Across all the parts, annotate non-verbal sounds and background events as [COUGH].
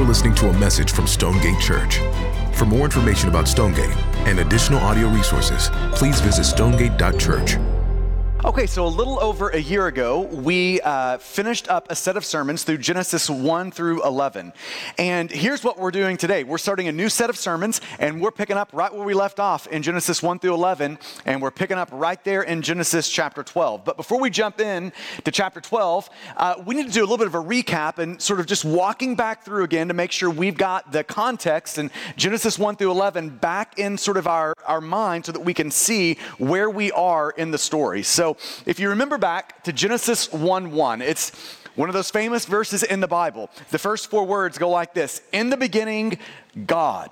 You're listening to a message from Stonegate Church. For more information about Stonegate and additional audio resources, please visit stonegate.church. Okay, so a little over a year ago, we uh, finished up a set of sermons through Genesis 1 through 11. And here's what we're doing today we're starting a new set of sermons, and we're picking up right where we left off in Genesis 1 through 11, and we're picking up right there in Genesis chapter 12. But before we jump in to chapter 12, uh, we need to do a little bit of a recap and sort of just walking back through again to make sure we've got the context in Genesis 1 through 11 back in sort of our, our mind so that we can see where we are in the story. So if you remember back to Genesis 1 1, it's one of those famous verses in the Bible. The first four words go like this In the beginning, God.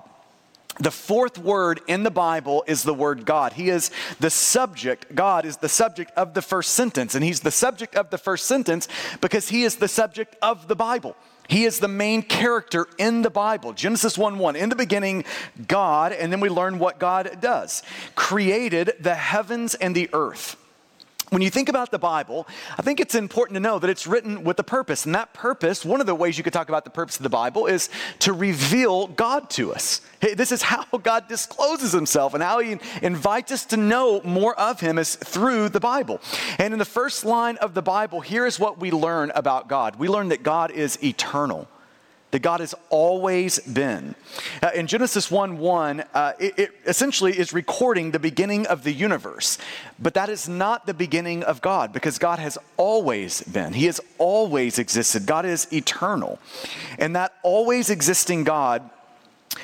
The fourth word in the Bible is the word God. He is the subject, God is the subject of the first sentence. And He's the subject of the first sentence because He is the subject of the Bible. He is the main character in the Bible. Genesis 1 1. In the beginning, God, and then we learn what God does created the heavens and the earth. When you think about the Bible, I think it's important to know that it's written with a purpose. And that purpose, one of the ways you could talk about the purpose of the Bible is to reveal God to us. Hey, this is [LAUGHS] how God discloses himself and how he invites us to know more of him is through the Bible. And in the first line of the Bible, here is what we learn about God. We learn that God is eternal that God has always been. Uh, in Genesis 1 1, uh, it, it, essentially is recording the beginning of the universe. But that is not the beginning of God because God has always been. He has always existed. God is eternal. And that always existing God,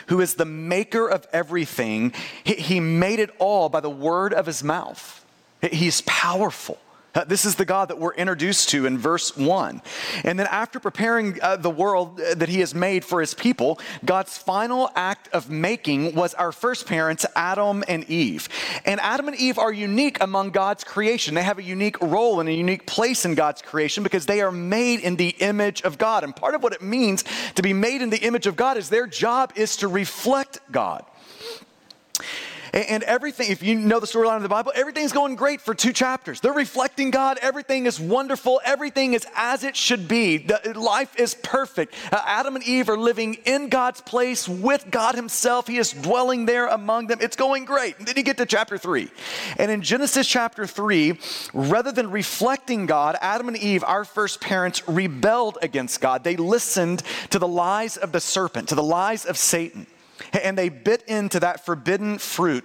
who is the maker of everything, he, he made it all by the word of his mouth. He's powerful. Uh, this is the God that we're introduced to in verse 1. And then, after preparing uh, the world uh, that He has made for His people, God's final act of making was our first parents, Adam and Eve. And Adam and Eve are unique among God's creation. They have a unique role and a unique place in God's creation because they are made in the image of God. And part of what it means to be made in the image of God is their job is to reflect God. And everything, if you know the storyline of the Bible, everything's going great for two chapters. They're reflecting God. Everything is wonderful. Everything is as it should be. The, life is perfect. Uh, Adam and Eve are living in God's place with God Himself. He is dwelling there among them. It's going great. And then you get to chapter three. And in Genesis chapter three, rather than reflecting God, Adam and Eve, our first parents, rebelled against God. They listened to the lies of the serpent, to the lies of Satan. And they bit into that forbidden fruit.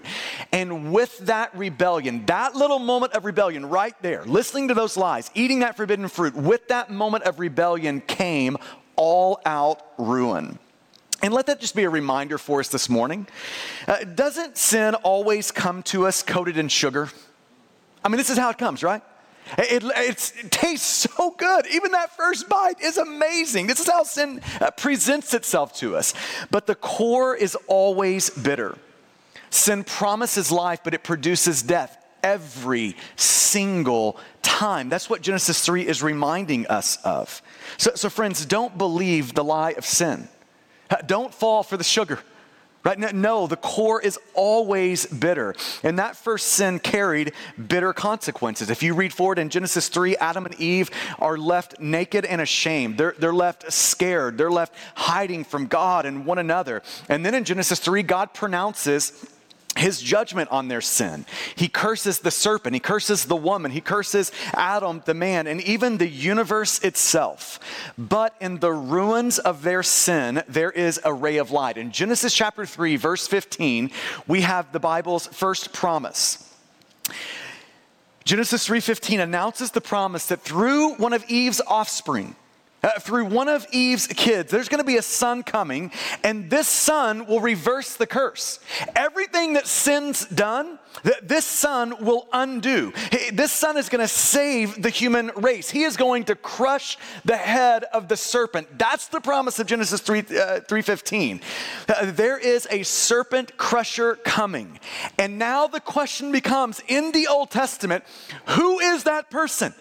And with that rebellion, that little moment of rebellion right there, listening to those lies, eating that forbidden fruit, with that moment of rebellion came all out ruin. And let that just be a reminder for us this morning. Uh, doesn't sin always come to us coated in sugar? I mean, this is how it comes, right? It, it, tastes so good. Even that first bite is amazing. This is how sin uh, presents itself to us. But the core is always bitter. Sin promises life, but it produces death every single time. That's what Genesis 3 is reminding us of. So, so friends, don't believe the lie of sin. Don't fall for the sugar. Right? No, the core is always bitter. And that first sin carried bitter consequences. If you read forward in Genesis 3, Adam and Eve are left naked and ashamed. They're, they're left scared. They're left hiding from God and one another. And then in Genesis 3, God pronounces his judgment on their sin. He curses the serpent, he curses the woman, he curses Adam, the man, and even the universe itself. But in the ruins of their sin, there is a ray of light. In Genesis chapter 3, verse 15, we have the Bible's first promise. Genesis 3:15 announces the promise that through one of Eve's offspring, uh, through one of Eve's kids, there's going to be a son coming, and this son will reverse the curse. Everything that sin's done, that this son will undo. This son is going to save the human race. He is going to crush the head of the serpent. That's the promise of Genesis 3, uh, 3.15. Uh, there is a serpent crusher coming. And now the question becomes, in the Old Testament, who is that person?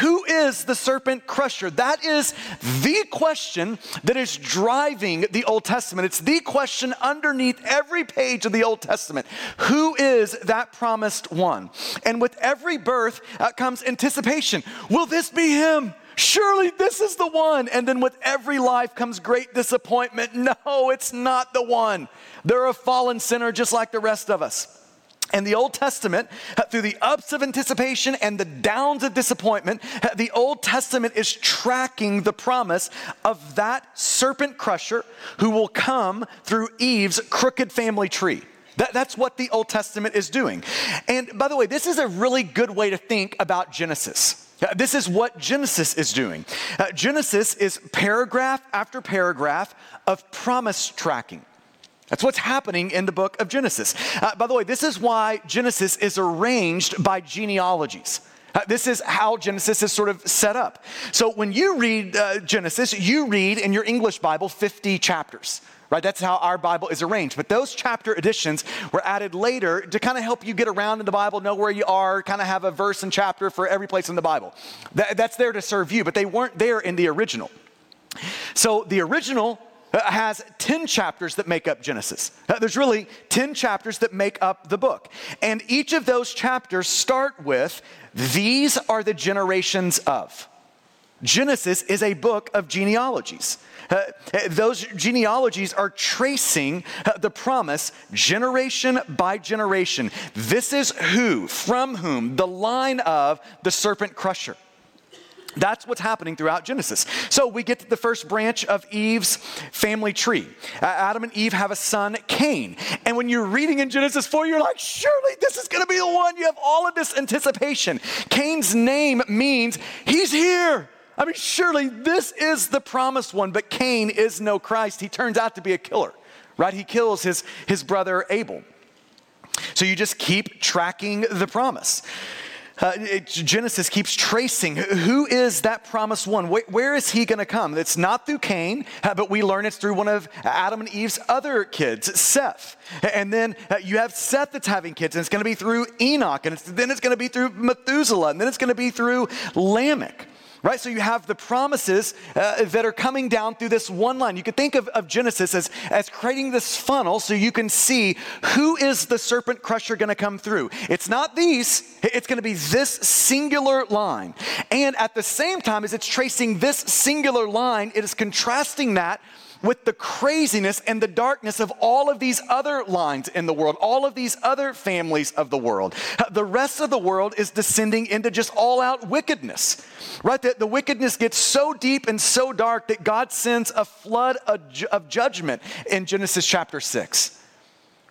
Who is the serpent crusher? That is the question that is driving the Old Testament. It's the question underneath every page of the Old Testament. Who is that promised one? And with every birth uh, comes anticipation. Will this be him? surely this is the one. And then with every life comes great disappointment. [LAUGHS] No, it's not the one. They're a fallen sinner just like the rest of us. And the Old Testament, through the ups of anticipation and the downs of disappointment, the Old Testament is tracking the promise of that serpent crusher who will come through Eve's crooked family tree. That, that's what the Old Testament is doing. And by the way, this is a really good way to think about Genesis. Uh, this is what Genesis is doing. Uh, Genesis is paragraph after paragraph of promise tracking. That's what's happening in the book of Genesis. Uh, by the way, this is why Genesis is arranged by genealogies. Uh, this is how Genesis is sort of set up. So when you read uh, Genesis, you read in your English Bible 50 chapters. Right, that's how our Bible is arranged. But those chapter additions were added later to kind of help you get around in the Bible, know where you are, kind of have a verse and chapter for every place in the Bible. That, that's there to serve you, but they weren't there in the original. So the original has 10 chapters that make up Genesis. Uh, there's really 10 chapters that make up the book. And each of those chapters start with, These are the generations of. Genesis is a book of genealogies. Uh, those genealogies are tracing uh, the promise generation by generation. This is who, from whom, the line of the serpent crusher. That's what's happening throughout Genesis. So we get to the first branch of Eve's family tree. Adam and Eve have a son, Cain. And when you're reading in Genesis 4, you're like, surely this is going to be the one. You have all of this anticipation. Cain's name means he's here. I mean, surely this is the promised one, but Cain is no Christ. He turns out to be a killer, right? He kills his, his brother Abel. So you just keep tracking the promise. Uh, Genesis keeps tracing who is that promised one? where, where is he going to come? It's not through Cain, uh, but we learn it's through one of Adam and Eve's other kids, Seth. And then uh, you have Seth that's having kids, and it's going to be through Enoch, and it's, then it's going to be through Methuselah, and then it's going to be through Lamech right? So you have the promises uh, that are coming down through this one line. You could think of, of Genesis as, as creating this funnel so you can see who is the serpent crusher going to come through. It's not these, it's going to be this singular line. And at the same time, as it's tracing this singular line, it is contrasting that with the craziness and the darkness of all of these other lines in the world, all of these other families of the world. Uh, the rest of the world is descending into just all out wickedness, right? The, the wickedness gets so deep and so dark that God sends a flood of, of judgment in Genesis chapter 6.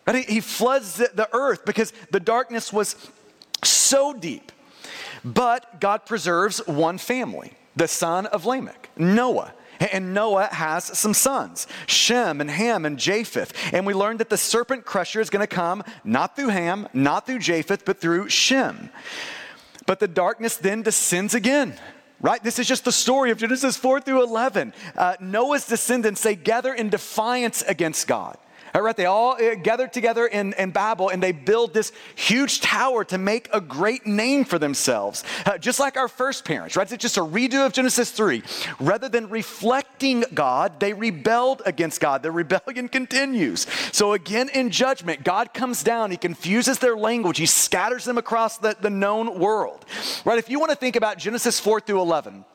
Right? He, he floods the, the earth because the darkness was so deep. But God preserves one family, the son of Lamech, Noah. And Noah has some sons, Shem and Ham and Japheth. And we learned that the serpent crusher is going to come not through Ham, not through Japheth, but through Shem. But the darkness then descends again. Right? This is just the story of Genesis 4 through 11. Uh, Noah's descendants, they gather in defiance against God. Right, they all uh, gathered together in, in Babel and they build this huge tower to make a great name for themselves. Uh, just like our first parents, right? It's just a redo of Genesis 3. Rather than reflecting God, they rebelled against God. Their [LAUGHS] rebellion continues. So again, in judgment, God comes down, He confuses their language, He scatters them across the, the known world. Right? If you want to think about Genesis 4 through 11,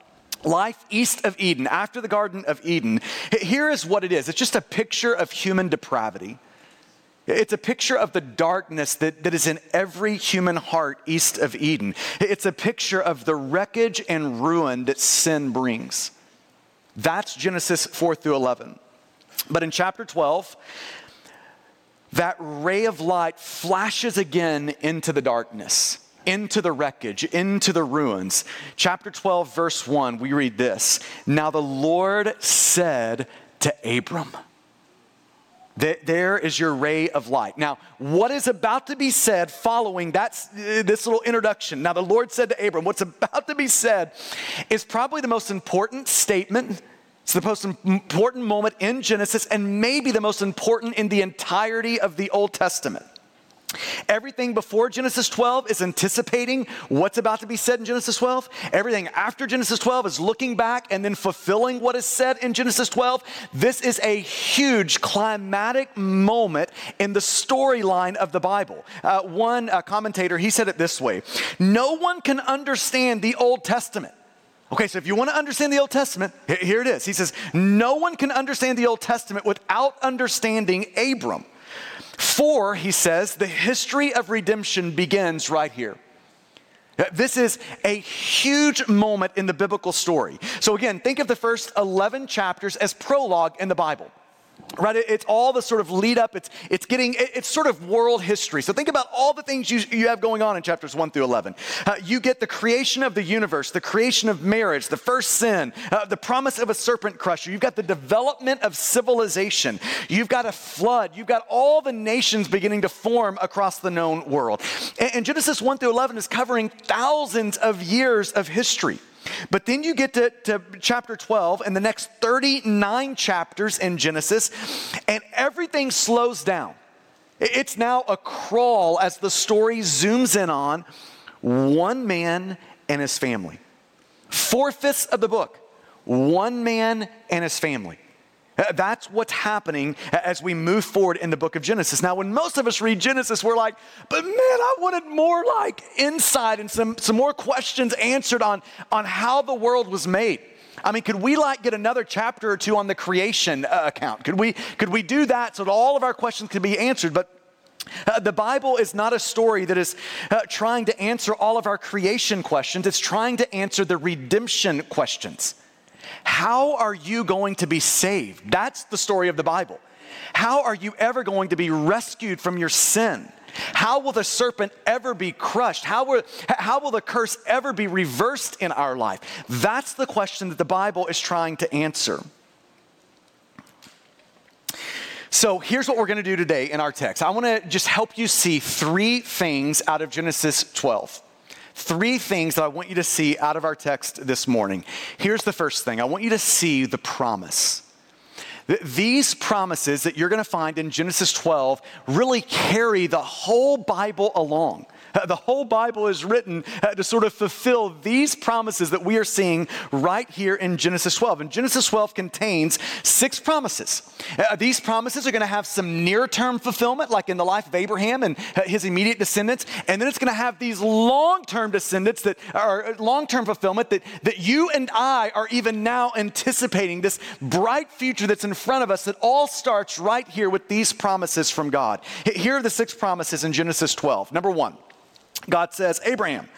life east of Eden, after the Garden of Eden, here is what it is it's just a picture of human depravity. It's a picture of the darkness that, that is in every human heart east of Eden. It's a picture of the wreckage and ruin that sin brings. That's Genesis 4 through 11. But in chapter 12, that ray of light flashes again into the darkness into the wreckage, into the ruins. Chapter 12, verse 1, we read this Now the Lord said to Abram, there is your ray of light. Now, what is about to be said following that, uh, this little introduction? Now, the Lord said to Abram, what's about to be said is probably the most important statement. It's the most important moment in Genesis and maybe the most important in the entirety of the Old Testament. Everything before Genesis 12 is anticipating what's about to be said in Genesis 12. Everything after Genesis 12 is looking back and then fulfilling what is said in Genesis 12. This is a huge climatic moment in the storyline of the Bible. Uh, one uh, commentator, he said it this way No one can understand the Old Testament Okay, so if you want to understand the Old Testament, here it is. He says, No one can understand the Old Testament without understanding Abram. For, he says, the history of redemption begins right here. This is a huge moment in the biblical story. So, again, think of the first 11 chapters as prologue in the Bible right it's all the sort of lead up it's it's getting it's sort of world history. So think about all the things you, you have going on in chapters 1 through 11 uh, you get the creation of the universe the creation of marriage the first sin uh, the promise of a serpent crusher. You've got the development of civilization. You've got a flood. You've got all the nations beginning to form across the known world. And, and genesis 1 through 11 is covering thousands of years of history but then you get to, to chapter 12 and the next 39 chapters in Genesis, and everything slows down. It's now a crawl as the story zooms in on one man and his family. Four fifths of the book, one man and his family. Uh, that's what's happening as we move forward in the book of Genesis. Now, when most of us read Genesis, we're like, but man, I wanted more like insight and some, some more questions answered on, on how the world was made. I mean, could we like get another chapter or two on the creation uh, account? Could we, could we do that so that all of our questions could be answered? But uh, the Bible is not a story that is uh, trying to answer all of our creation questions. It's trying to answer the redemption questions. How are you going to be saved? That's the story of the Bible. How are you ever going to be rescued from your sin? How will the serpent ever be crushed? How will, how will the curse ever be reversed in our life? That's the question that the Bible is trying to answer. So here's what we're going to do today in our text. I want to just help you see three things out of Genesis 12 three things that I want you to see out of our text this morning. Here's the first thing I want you to see the promise. These promises that you're going to find in Genesis 12 really carry the whole Bible along. The whole Bible is written uh, to sort of fulfill these promises that we are seeing right here in Genesis 12. And Genesis 12 contains six promises. Uh, these promises are going to have some near term fulfillment, like in the life of Abraham and uh, his immediate descendants. And then it's going to have these long term descendants that are long term fulfillment that, that you and I are even now anticipating this bright future that's in front of us that all starts right here with these promises from God. Here are the six promises in Genesis 12. Number one, God says, Abraham,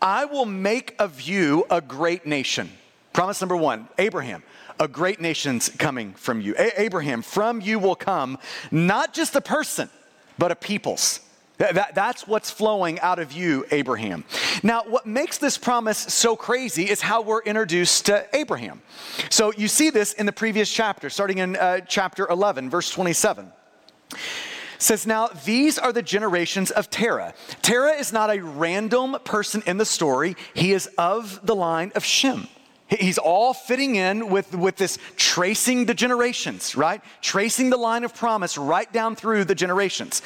I will make of you a great nation. Promise number one Abraham, a great nation's coming from you. A- Abraham, from you will come not just a person, but a peoples. That, that's what's flowing out of you, Abraham. Now, what makes this promise so crazy is how we're introduced to Abraham. So you see this in the previous chapter, starting in uh, chapter 11, verse 27 says, Now these are the generations of Terah. Terah is not a random person in the story, he is of the line of Shem. He's all fitting in with, with this tracing the generations, right? Tracing the line of promise right down through the generations.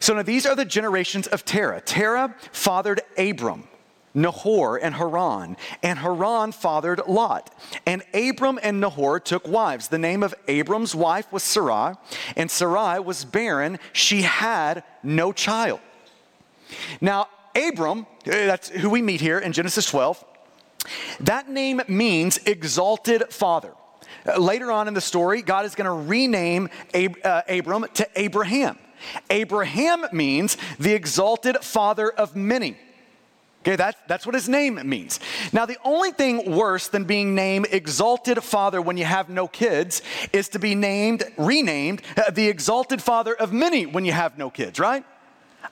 So now these are the generations of Terah. Terah fathered Abram. Nahor and Haran, and Haran fathered Lot. And Abram and Nahor took wives. The name of Abram's wife was Sarai, and Sarai was barren. She had no child. Now, Abram, eh, that's who we meet here in Genesis 12, that name means exalted father. Uh, later on in the story, God is going to rename Ab- uh, Abram to Abraham. Abraham means the exalted father of many. Okay, that, that's what his name means. Now, the only thing worse than being named Exalted Father when you have no kids is to be named, renamed, uh, the Exalted Father of many when you have no kids, right?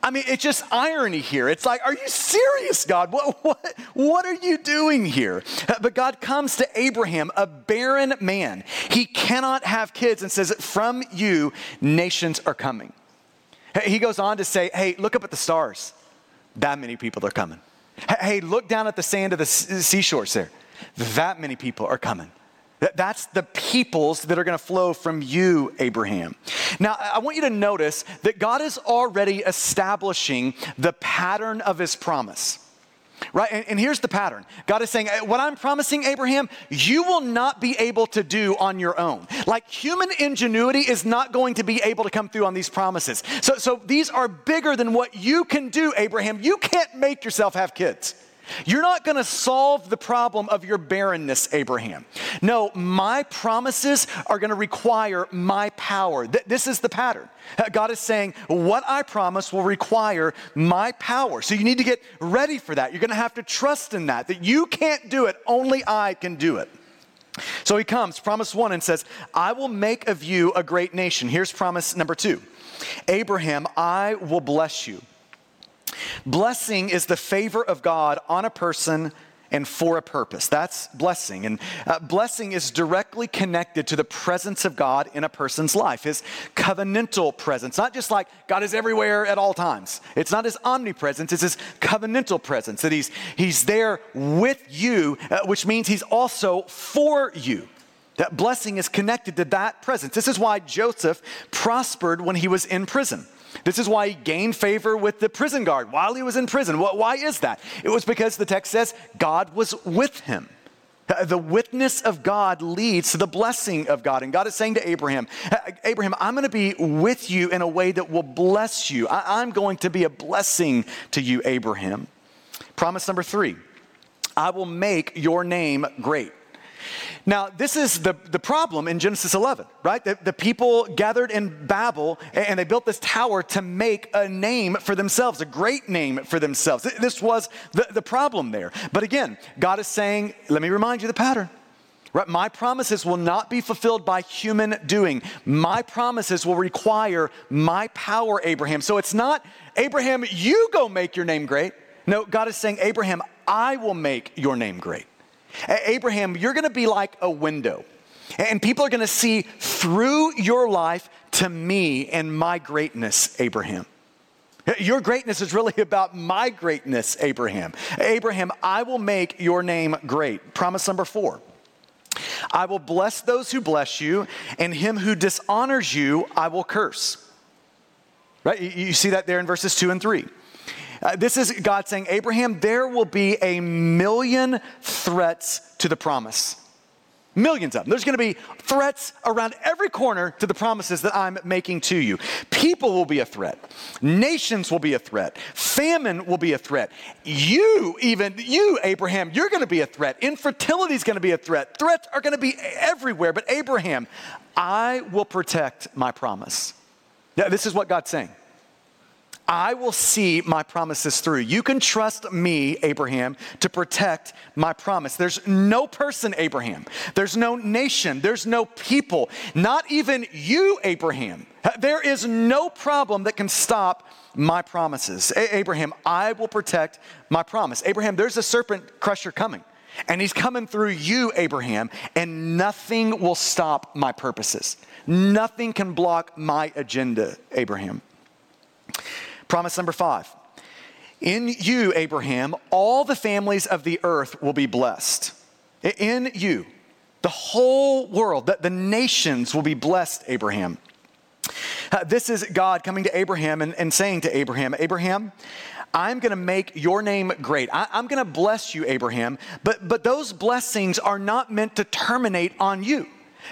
I mean, it's just irony here. It's like, are you serious, God? What, what, what are you doing here? Uh, but God comes to Abraham, a barren man. He cannot have kids and says, From you, nations are coming. He goes on to say, Hey, look up at the stars. That many people are coming. Hey, look down at the sand of the seashores there. That many people are coming. That's the peoples that are going to flow from you, Abraham. Now, I want you to notice that God is already establishing the pattern of his promise. Right? And, and, here's the pattern God is saying, eh, What I'm promising Abraham, you will not be able to do on your own. Like human ingenuity is not going to be able to come through on these promises. So, so these are bigger than what you can do, Abraham. You can't make yourself have kids. You're not going to solve the problem of your barrenness, Abraham. No, my promises are going to require my power. Th- this is the pattern. Uh, God is saying, What I promise will require my power. So you need to get ready for that. You're going to have to trust in that, that you can't do it, only I can do it. So he comes, promise one, and says, I will make of you a great nation. Here's promise number two Abraham, I will bless you. Blessing is the favor of God on a person and for a purpose. That's blessing. And uh, blessing is directly connected to the presence of God in a person's life, his covenantal presence. Not just like God is everywhere at all times. It's not his omnipresence, it's his covenantal presence, that he's, he's there with you, uh, which means he's also for you. That blessing is connected to that presence. This is why Joseph prospered when he was in prison. This is why he gained favor with the prison guard while he was in prison. Why is that? It was because the text says God was with him. Uh, the witness of God leads to the blessing of God. And God is saying to Abraham, Abraham, I'm going to be with you in a way that will bless you. I'm going to be a blessing to you, Abraham. Promise number three I will make your name great. Now, this is the, the problem in Genesis 11, right? The, the people gathered in Babel and they built this tower to make a name for themselves, a great name for themselves. This was the, the problem there. But again, God is saying, let me remind you the pattern. Right? My promises will not be fulfilled by human doing. My promises will require my power, Abraham. So it's not, Abraham, you go make your name great. No, God is saying, Abraham, I will make your name great. Abraham, you're going to be like a window. And people are going to see through your life to me and my greatness, Abraham. Your greatness is really about my greatness, Abraham. Abraham, I will make your name great. Promise number four I will bless those who bless you, and him who dishonors you, I will curse. Right? You see that there in verses two and three. Uh, this is God saying, Abraham, there will be a million threats to the promise. Millions of them. There's going to be threats around every corner to the promises that I'm making to you. People will be a threat. Nations will be a threat. Famine will be a threat. You, even you, Abraham, you're going to be a threat. Infertility is going to be a threat. Threats are going to be everywhere. But Abraham, I will protect my promise. Yeah, this is what God's saying. I will see my promises through. You can trust me, Abraham, to protect my promise. There's no person, Abraham. There's no nation. There's no people. Not even you, Abraham. There is no problem that can stop my promises. A- Abraham, I will protect my promise. Abraham, there's a serpent crusher coming. And he's coming through you, Abraham, and nothing will stop my purposes. Nothing can block my agenda, Abraham. Promise number five In you, Abraham, all the families of the earth will be blessed. In you, the whole world, the, the nations will be blessed, Abraham. Uh, this is God coming to Abraham and, and saying to Abraham, Abraham, I'm going to make your name great. I, am going to bless you, Abraham, but, but those blessings are not meant to terminate on you.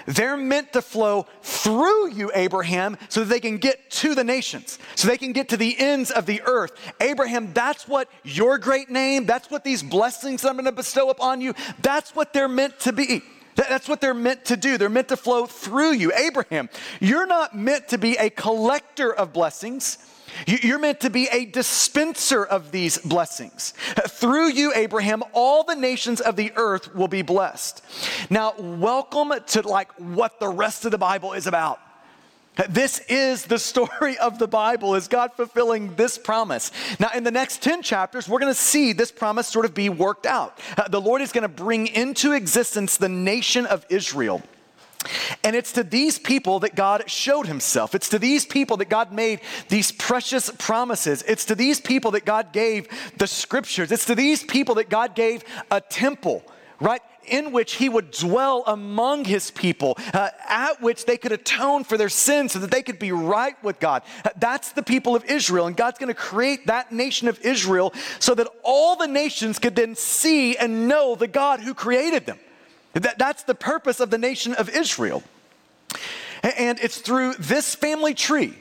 They're meant to flow through you, Abraham, so that they can get to the nations, so they can get to the ends of the earth. Abraham, that's what your great name, that's what these blessings I'm going to bestow upon you, that's what they're meant to be. That's what they're meant to do. They're meant to flow through you. Abraham, you're not meant to be a collector of blessings. You're meant to be a dispenser of these blessings. Through you, Abraham, all the nations of the earth will be blessed. Now, welcome to like what the rest of the Bible is about. This is the story of the Bible, is God fulfilling this promise. Now, in the next 10 chapters, we're going to see this promise sort of be worked out. Uh, the Lord is going to bring into existence the nation of Israel. And it's to these people that God showed himself. It's to these people that God made these precious promises. It's to these people that God gave the scriptures. It's to these people that God gave a temple, right? In which he would dwell among his people, uh, at which they could atone for their sins so that they could be right with God. Uh, that's the people of Israel. And God's going to create that nation of Israel so that all the nations could then see and know the God who created them. That, that's the purpose of the nation of Israel. And it's through this family tree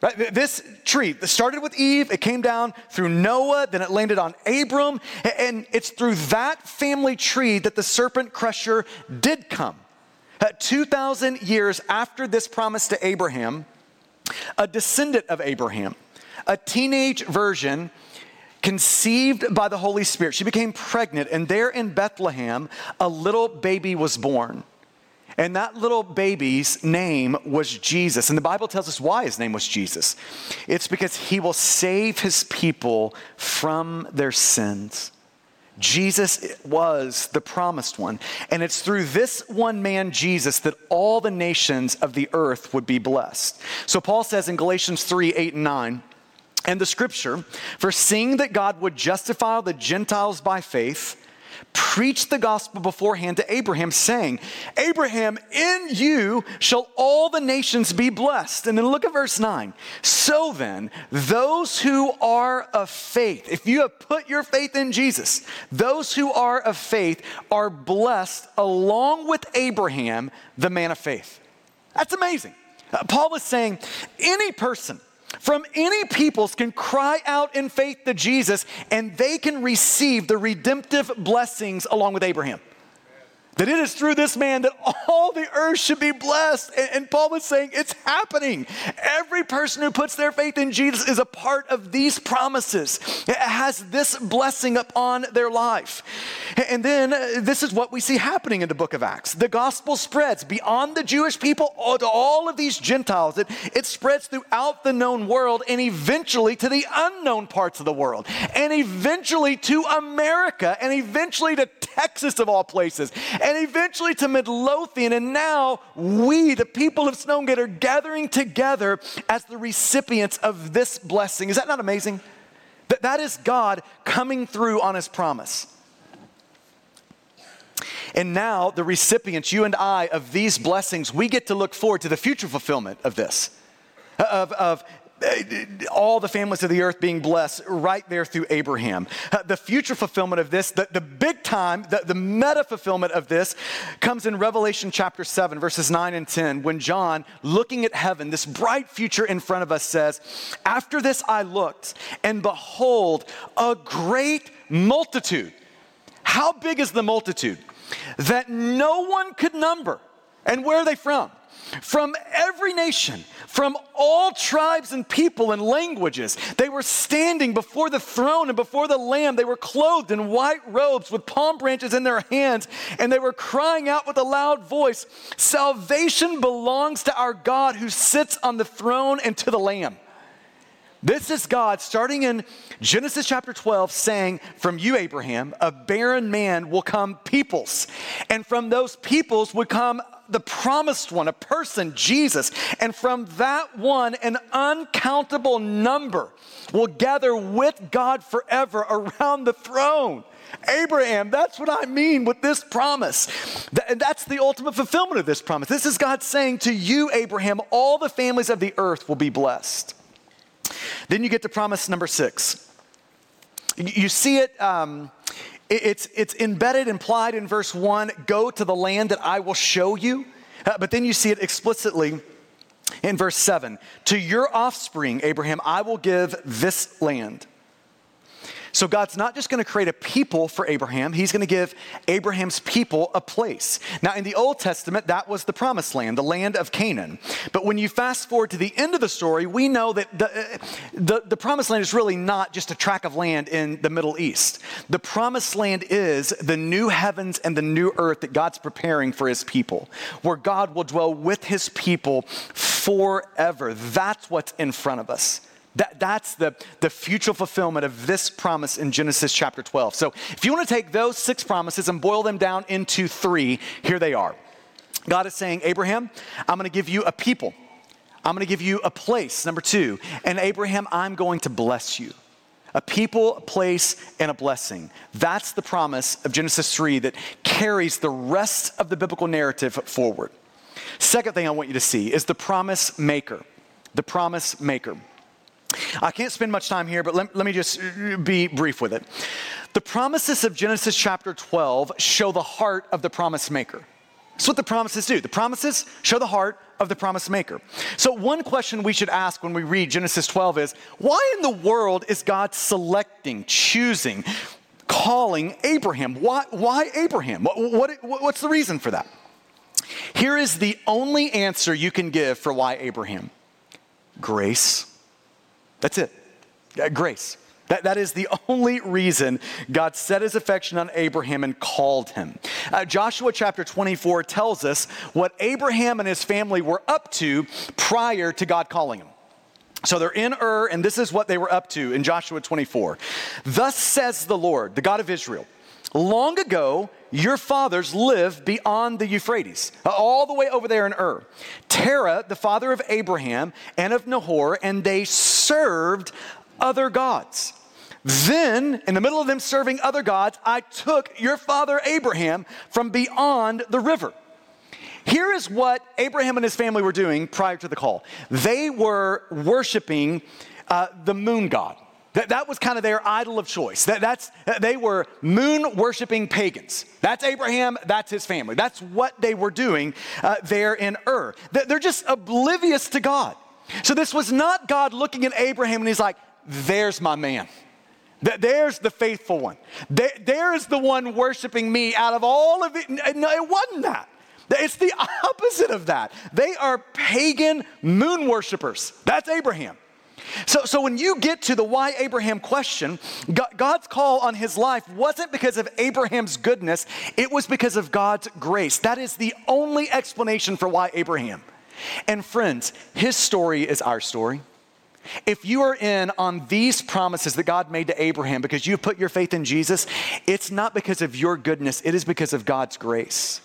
Right? This tree that started with Eve, it came down through Noah, then it landed on Abram, and it's through that family tree that the serpent crusher did come. Uh, 2,000 years after this promise to Abraham, a descendant of Abraham, a teenage virgin conceived by the Holy Spirit, she became pregnant, and there in Bethlehem, a little baby was born. And that little baby's name was Jesus. And the Bible tells us why his name was Jesus. It's because he will save his people from their sins. Jesus was the promised one. And it's through this one man, Jesus, that all the nations of the earth would be blessed. So Paul says in Galatians 3 8 and 9, and the scripture, for seeing that God would justify the Gentiles by faith, preached the gospel beforehand to Abraham, saying, Abraham, in you shall all the nations be blessed. And then look at verse 9. So then, those who are of faith, if you have put your faith in Jesus, those who are of faith are blessed along with Abraham, the man of faith. That's amazing. Uh, Paul is saying, any person from any peoples can cry out in faith to Jesus and they can receive the redemptive blessings along with Abraham. That it is through this man that all the earth should be blessed. And, and, Paul is saying it's happening. Every person who puts their faith in Jesus is a part of these promises. It has this blessing upon their life. And then uh, this is what we see happening in the book of Acts. The gospel spreads beyond the Jewish people to all of these Gentiles. It, it spreads throughout the known world and eventually to the unknown parts of the world, and eventually to America, and eventually to Texas, of all places eventually to Midlothian. And now we, the people of Stonegate, are gathering together as the recipients of this blessing. Is that not amazing? That, that is God coming through on his promise. And now, the recipients, you and I, of these blessings, we get to look forward to the future fulfillment of this. Of, of all the families of the earth being blessed right there through Abraham. Uh, the future fulfillment of this, the, the big time, the, the meta fulfillment of this comes in Revelation chapter 7, verses 9 and 10, when John, looking at heaven, this bright future in front of us, says, After this I looked, and behold, a great multitude. How big is the multitude? That no one could number. And where are they from? from every nation, from all tribes and people and languages. They were standing before the throne and before the Lamb. They were clothed in white robes with palm branches in their hands, and they were crying out with a loud voice Salvation belongs to our God who sits on the throne and to the Lamb. This is God starting in Genesis chapter 12 saying, From you, Abraham, a barren man will come peoples. And from those peoples would come the promised one, a person, Jesus. And from that one, an uncountable number will gather with God forever around the throne. Abraham, that's what I mean with this promise. And that's the ultimate fulfillment of this promise. This is God saying to you, Abraham, all the families of the earth will be blessed. Then you get to promise number six. You see it. Um, it's, it's embedded, implied in verse 1 go to the land that I will show you. Uh, but then you see it explicitly in verse 7 To your offspring, Abraham, I will give this land. So God's not just going to create a people for Abraham, he's going to give Abraham's people a place. Now, in the Old Testament, that was the promised land, the land of Canaan. But when you fast forward to the end of the story, we know that the, the, the promised land is really not just a tract of land in the Middle East. The promised land is the new heavens and the new earth that God's preparing for his people, where God will dwell with his people forever. That's what's in front of us. That, that's the, the future fulfillment of this promise in Genesis chapter 12. So, if you want to take those six promises and boil them down into three, here they are. God is saying, Abraham, I'm going to give you a people. I'm going to give you a place, number two. And Abraham, I'm going to bless you. A people, a place, and a blessing. That's the promise of Genesis 3 that carries the rest of the biblical narrative forward. Second thing I want you to see is the promise maker. The promise maker. I can't spend much time here, but let, let me just be brief with it. The promises of Genesis chapter 12 show the heart of the promise maker. That's what the promises do. The promises show the heart of the promise maker. So, one question we should ask when we read Genesis 12 is why in the world is God selecting, choosing, calling Abraham? Why, why Abraham? What, what, what's the reason for that? Here is the only answer you can give for why Abraham grace. That's it. Grace. That, that is the only reason God set his affection on Abraham and called him. Uh, Joshua chapter 24 tells us what Abraham and his family were up to prior to God calling him. So they're in Ur, and this is what they were up to in Joshua 24. Thus says the Lord, the God of Israel Long ago, your fathers lived beyond the Euphrates, all the way over there in Ur. Terah, the father of Abraham and of Nahor, and they served other gods. Then, in the middle of them serving other gods, I took your father Abraham from beyond the river. Here is what Abraham and his family were doing prior to the call they were worshiping uh, the moon god. That, that was kind of their idol of choice. That, that's, they were moon worshiping pagans. That's Abraham, that's his family. That's what they were doing uh, there in Ur. They're just oblivious to God. So this was not God looking at Abraham and he's like, there's my man. There's the faithful one. There's the one worshiping me out of all of it. No, it wasn't that. It's the [LAUGHS] opposite of that. They are pagan moon worshipers. That's Abraham. So, so when you get to the why Abraham question, God's call on his life wasn't because of Abraham's goodness, it was because of God's grace. That is the only explanation for why Abraham. And friends, his story is our story. If you are in on these promises that God made to Abraham because you've put your faith in Jesus, it's not because of your goodness, it is because of God's grace.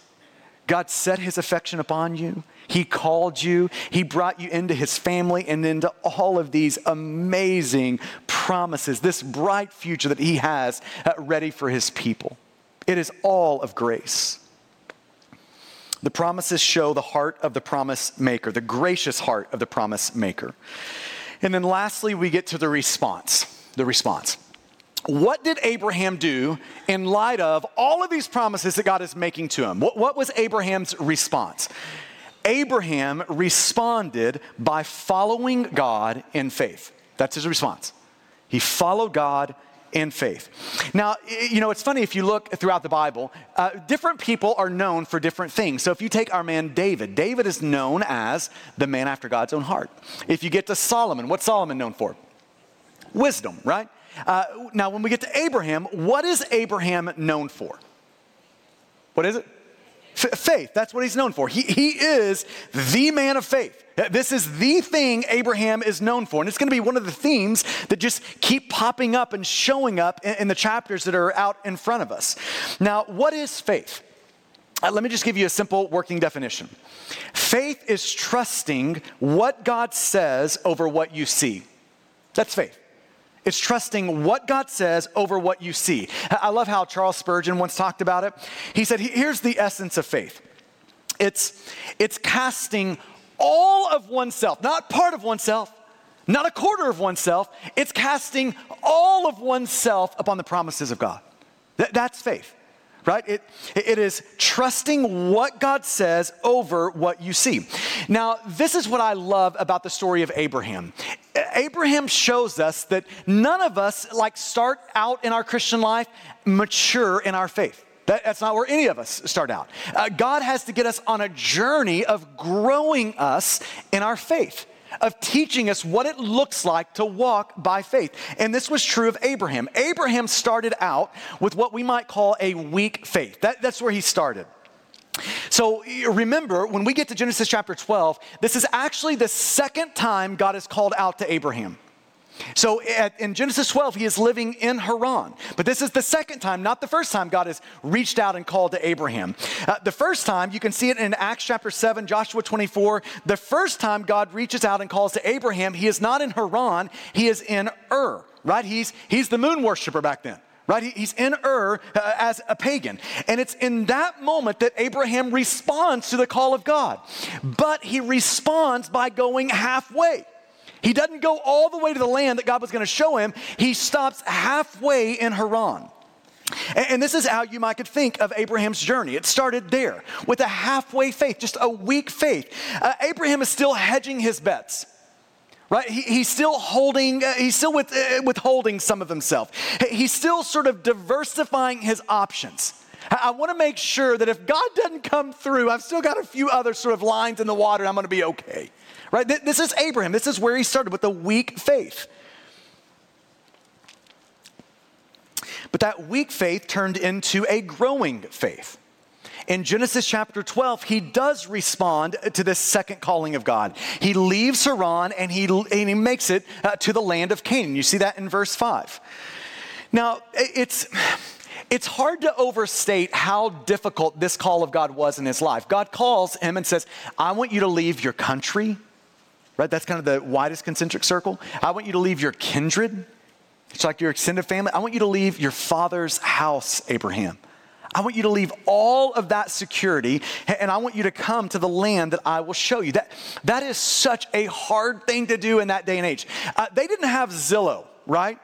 God set his affection upon you. He called you. He brought you into his family and into all of these amazing promises, this bright future that he has uh, ready for his people. It is all of grace. The promises show the heart of the promise maker, the gracious heart of the promise maker. And then lastly, we get to the response. The response. What did Abraham do in light of all of these promises that God is making to him? What, what was Abraham's response? Abraham responded by following God in faith. That's his response. He followed God in faith. Now, you know, it's funny if you look throughout the Bible, uh, different people are known for different things. So if you take our man David, David is known as the man after God's own heart. If you get to Solomon, what's Solomon known for? Wisdom, right? Uh, now, when we get to Abraham, what is Abraham known for? What is it? F- faith. That's what he's known for. He, he is the man of faith. This is the thing Abraham is known for. And it's going to be one of the themes that just keep popping up and showing up in, in the chapters that are out in front of us. Now, what is faith? Uh, let me just give you a simple working definition. Faith is trusting what God says over what you see. That's faith. It's trusting what God says over what you see. I love how Charles Spurgeon once talked about it. He said, Here's the essence of faith it's, it's casting all of oneself, not part of oneself, not a quarter of oneself, it's casting all of oneself upon the promises of God. that's faith right? It, it is trusting what God says over what you see. Now, this is what I love about the story of Abraham. Abraham shows us that none of us like start out in our Christian life mature in our faith. That, that's not where any of us start out. Uh, God has to get us on a journey of growing us in our faith of teaching us what it looks like to walk by faith. And this was true of Abraham. Abraham started out with what we might call a weak faith. That, that's where he started. So remember, when we get to Genesis chapter 12, this is actually the second time God has called out to Abraham. So at, in Genesis 12, he is living in Haran. But this is the second time, not the first time, God has reached out and called to Abraham. Uh, the first time, you can see it in Acts chapter 7, Joshua 24. The first time God reaches out and calls to Abraham, he is not in Haran, he is in Ur, right? He's, he's the moon worshiper back then right? He's in Ur uh, as a pagan. And it's in that moment that Abraham responds to the call of God. But he responds by going halfway. He doesn't go all the way to the land that God was going to show him, he stops halfway in Haran. And, this is how you might could think of Abraham's journey. It started there with a halfway faith, just a weak faith. Uh, Abraham is still hedging his bets. Right? He, he's still holding, uh, he's still with, uh, withholding some of himself. He's still sort of diversifying his options. I want to make sure that if God doesn't come through, I've still got a few other sort of lines in the water and I'm going to be okay. Right? This is Abraham. This is where he started with a weak faith. But that weak faith turned into a growing faith. In Genesis chapter 12, he does respond to this second calling of God. He leaves Haran and he, and he makes it uh, to the land of Canaan. You see that in verse 5. Now, it's. It's hard to overstate how difficult this call of God was in his life. God calls him and says, I want you to leave your country, right? That's kind of the widest concentric circle. I want you to leave your kindred. It's like your extended family. I want you to leave your father's house, Abraham. I want you to leave all of that security and I want you to come to the land that I will show you. That, that is such a hard thing to do in that day and age. Uh, they didn't have Zillow, right?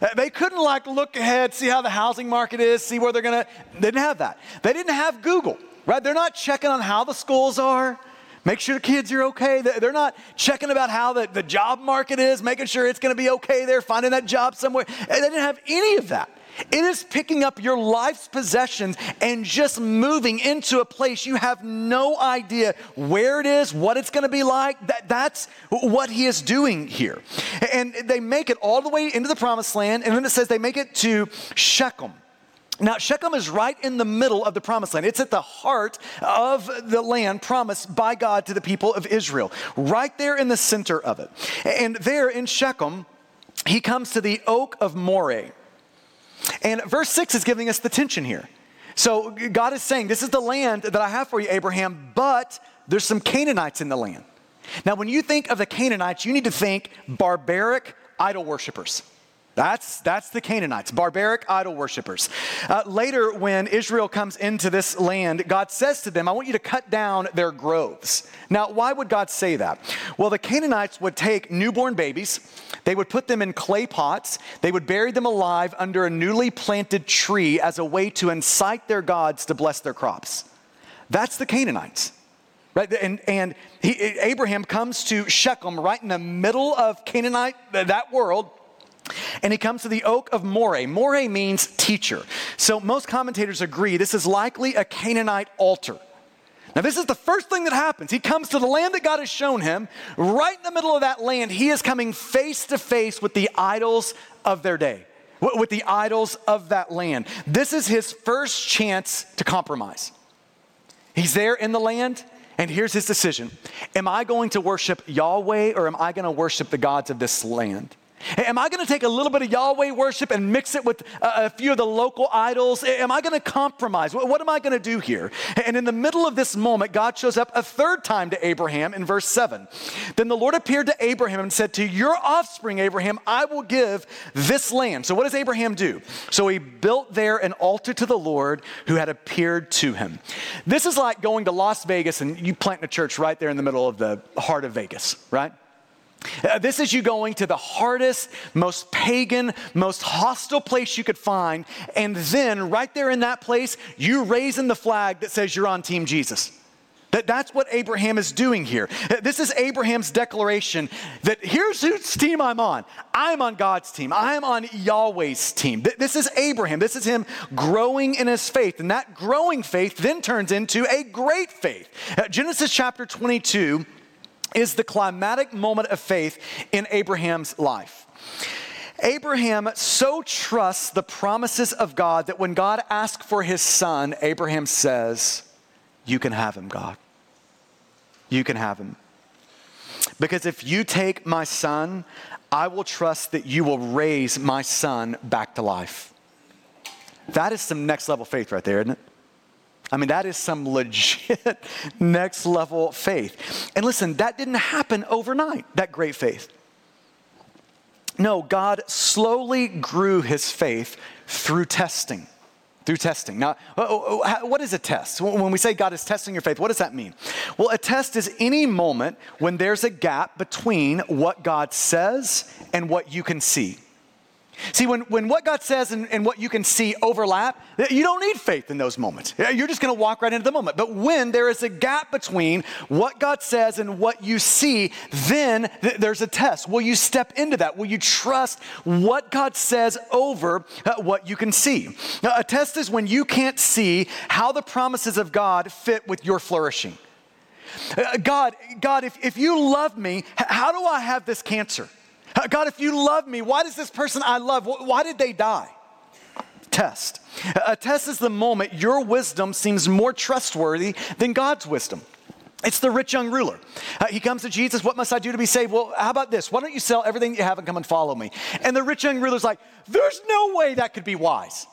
Uh, they couldn't like look ahead, see how the housing market is, see where they're gonna. They didn't have that. They didn't have Google, right? They're not checking on how the schools are make sure the kids are okay. They're not checking about how the, the job market is, making sure it's going to be okay there, finding that job somewhere. They didn't have any of that. It is picking up your life's possessions and just moving into a place you have no idea where it is, what it's going to be like. That, that's what he is doing here. And they make it all the way into the promised land, and then it says they make it to Shechem. Now, Shechem is right in the middle of the promised land. It's at the heart of the land promised by God to the people of Israel, right there in the center of it. And there in Shechem, he comes to the oak of Moreh. And verse 6 is giving us the tension here. So God is saying, This is the land that I have for you, Abraham, but there's some Canaanites in the land. Now, when you think of the Canaanites, you need to think barbaric idol worshippers. That's, that's the Canaanites, barbaric idol worshippers. Uh, later, when Israel comes into this land, God says to them, I want you to cut down their groves. Now, why would God say that? Well, the Canaanites would take newborn babies, they would put them in clay pots, they would bury them alive under a newly planted tree as a way to incite their gods to bless their crops. That's the Canaanites. Right? And, and he, Abraham comes to Shechem right in the middle of Canaanite, that world, and he comes to the oak of Moreh. Moreh means teacher. So most commentators agree this is likely a Canaanite altar. Now, this is the first thing that happens. He comes to the land that God has shown him. Right in the middle of that land, he is coming face to face with the idols of their day, with the idols of that land. This is his first chance to compromise. He's there in the land, and here's his decision Am I going to worship Yahweh or am I going to worship the gods of this land? Am I going to take a little bit of Yahweh worship and mix it with a, few of the local idols? Am I going to compromise? What, am I going to do here? And in the middle of this moment, God shows up a third time to Abraham in verse 7. Then the Lord appeared to Abraham and said, To your offspring, Abraham, I will give this land. So what does Abraham do? So he built there an altar to the Lord who had appeared to him. This is like going to Las Vegas and you plant a church right there in the middle of the heart of Vegas, right? Uh, this is you going to the hardest, most pagan, most hostile place you could find, and then right there in that place, you raising the flag that says you're on Team Jesus. That, that's what Abraham is doing here. Uh, this is Abraham's declaration that here's whose team I'm on. I'm on God's team. I'm on Yahweh's team. This is Abraham. This is him growing in his faith. And that growing faith then turns into a great faith. Uh, Genesis chapter 22 is the climatic moment of faith in Abraham's life. Abraham so trusts the promises of God that when God asks for his son, Abraham says, You can have him, God. You can have him. Because if you take my son, I will trust that you will raise my son back to life. That is some next level faith right there, isn't it? I mean, that is some legit [LAUGHS] next level faith. And listen, that didn't happen overnight, that great faith. No, God slowly grew his faith through testing. Through testing. Now, uh, uh, uh, what is a test? When we say God is testing your faith, what does that mean? Well, a test is any moment when there's a gap between what God says and what you can see. See, when, when what God says and, and what you can see overlap, you don't need faith in those moments. You're just going to walk right into the moment. But when there is a gap between what God says and what you see, then th- there's a test. Will you step into that? Will you trust what God says over uh, what you can see? Now, a test is when you can't see how the promises of God fit with your flourishing. Uh, God, God, if, if you love me, how do I have this cancer? God, if you love me, why does this person I love, why did they die? Test. A test is the moment your wisdom seems more trustworthy than God's wisdom. It's the rich young ruler. Uh, he comes to Jesus, What must I do to be saved? Well, how about this? Why don't you sell everything you have and come and follow me? And the rich young ruler's like, There's no way that could be wise.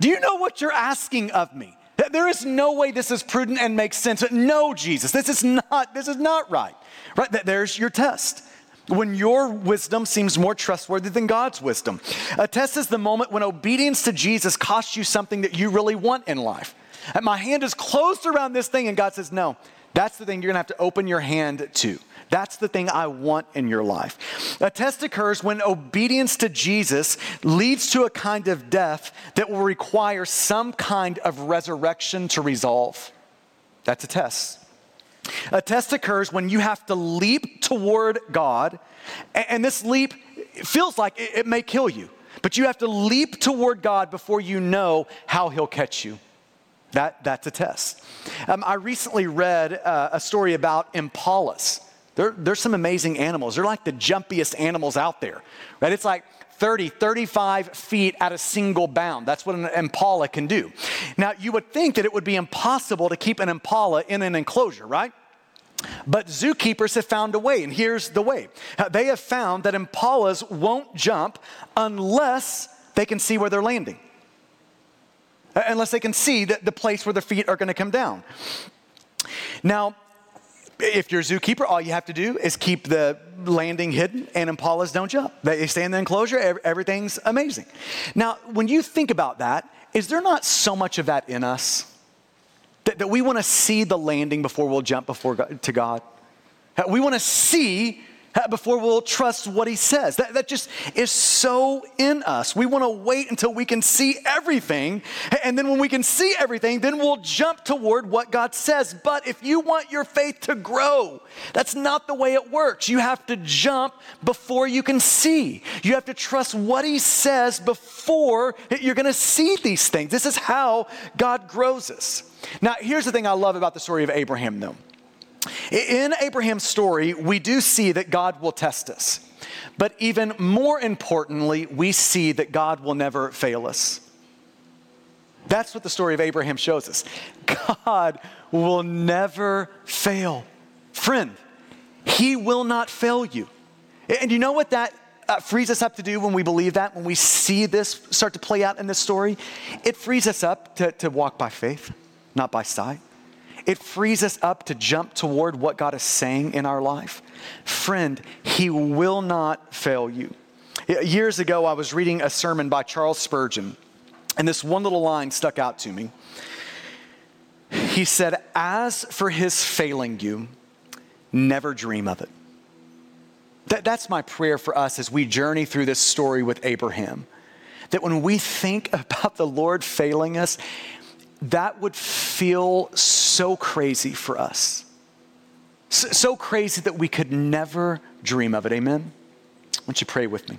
Do you know what you're asking of me? There is no way this is prudent and makes sense. No, Jesus, this is not, this is not right. Right? There's your test when your wisdom seems more trustworthy than God's wisdom. A test is the moment when obedience to Jesus costs you something that you really want in life. And my hand is closed around this thing, and God says, No, that's the thing you're gonna have to open your hand to. That's the thing I want in your life. A test occurs when obedience to Jesus leads to a kind of death that will require some kind of resurrection to resolve. That's a test. A test occurs when you have to leap toward God, and this leap feels like it may kill you, but you have to leap toward God before you know how He'll catch you. That, that's a test. Um, I recently read uh, a story about impalas. They're, they're some amazing animals. They're like the jumpiest animals out there, right? It's like 30, 35 feet at a single bound. That's what an impala can do. Now, you would think that it would be impossible to keep an impala in an enclosure, right? But zookeepers have found a way, and here's the way. Uh, they have found that impalas won't jump unless they can see where they're landing, uh, unless they can see the, the place where their feet are going to come down. Now, if you're a zookeeper, all you have to do is keep the landing hidden and impalas don't jump. They stay in the enclosure, everything's amazing. Now, when you think about that, is there not so much of that in us? That, that we want to see the landing before we'll jump before God, to God? We want to see before we'll trust what he says. That, that just is so in us. We want to wait until we can see everything. And then when we can see everything, then we'll jump toward what God says. But if you want your faith to grow, that's not the way it works. You have to jump before you can see. You have to trust what he says before you're going to see these things. This is how God grows us. Now, here's the thing I love about the story of Abraham, though. In Abraham's story, we do see that God will test us. But even more importantly, we see that God will never fail us. That's what the story of Abraham shows us. God will never fail. Friend, He will not fail you. And you know what that uh, frees us up to do when we believe that, when we see this start to play out in this story? It frees us up to, to walk by faith, not by sight it frees us up to jump toward what God is saying in our life. Friend, He will not fail you. Years ago, I was reading a sermon by Charles Spurgeon, and this one little line stuck out to me. He said, As for His failing you, never dream of it. That, that's my prayer for us as we journey through this story with Abraham. That when we think [LAUGHS] about the Lord failing us, that would feel so crazy for us. So, so crazy that we could never dream of it. Amen? Why don't you pray with me?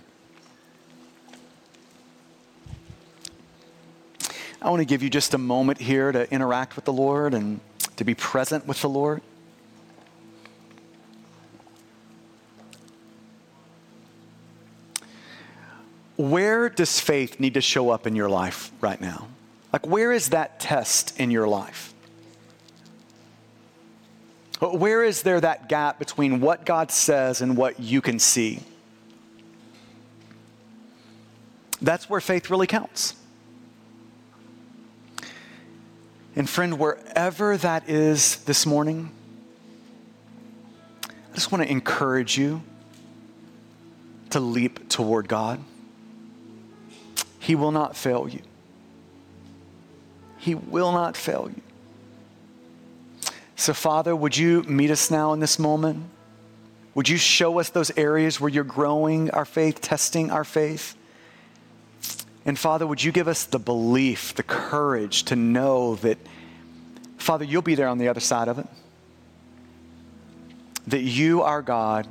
I want to give you just a moment here to interact with the Lord and to be present with the Lord. Where does faith need to show up in your life right now? Like, where is that test in your life? Where is there that gap between what God says and what you can see? That's where faith really counts. And, friend, wherever that is this morning, I just want to encourage you to leap toward God. He will not fail you. He will not fail you. So, Father, would you meet us now in this moment? Would you show us those areas where you're growing our faith, testing our faith? And Father, would you give us the belief, the courage to know that, Father, you'll be there on the other side of it? That you, our God,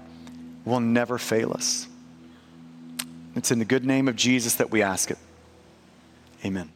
will never fail us. It's in the good name of Jesus that we ask it. Amen.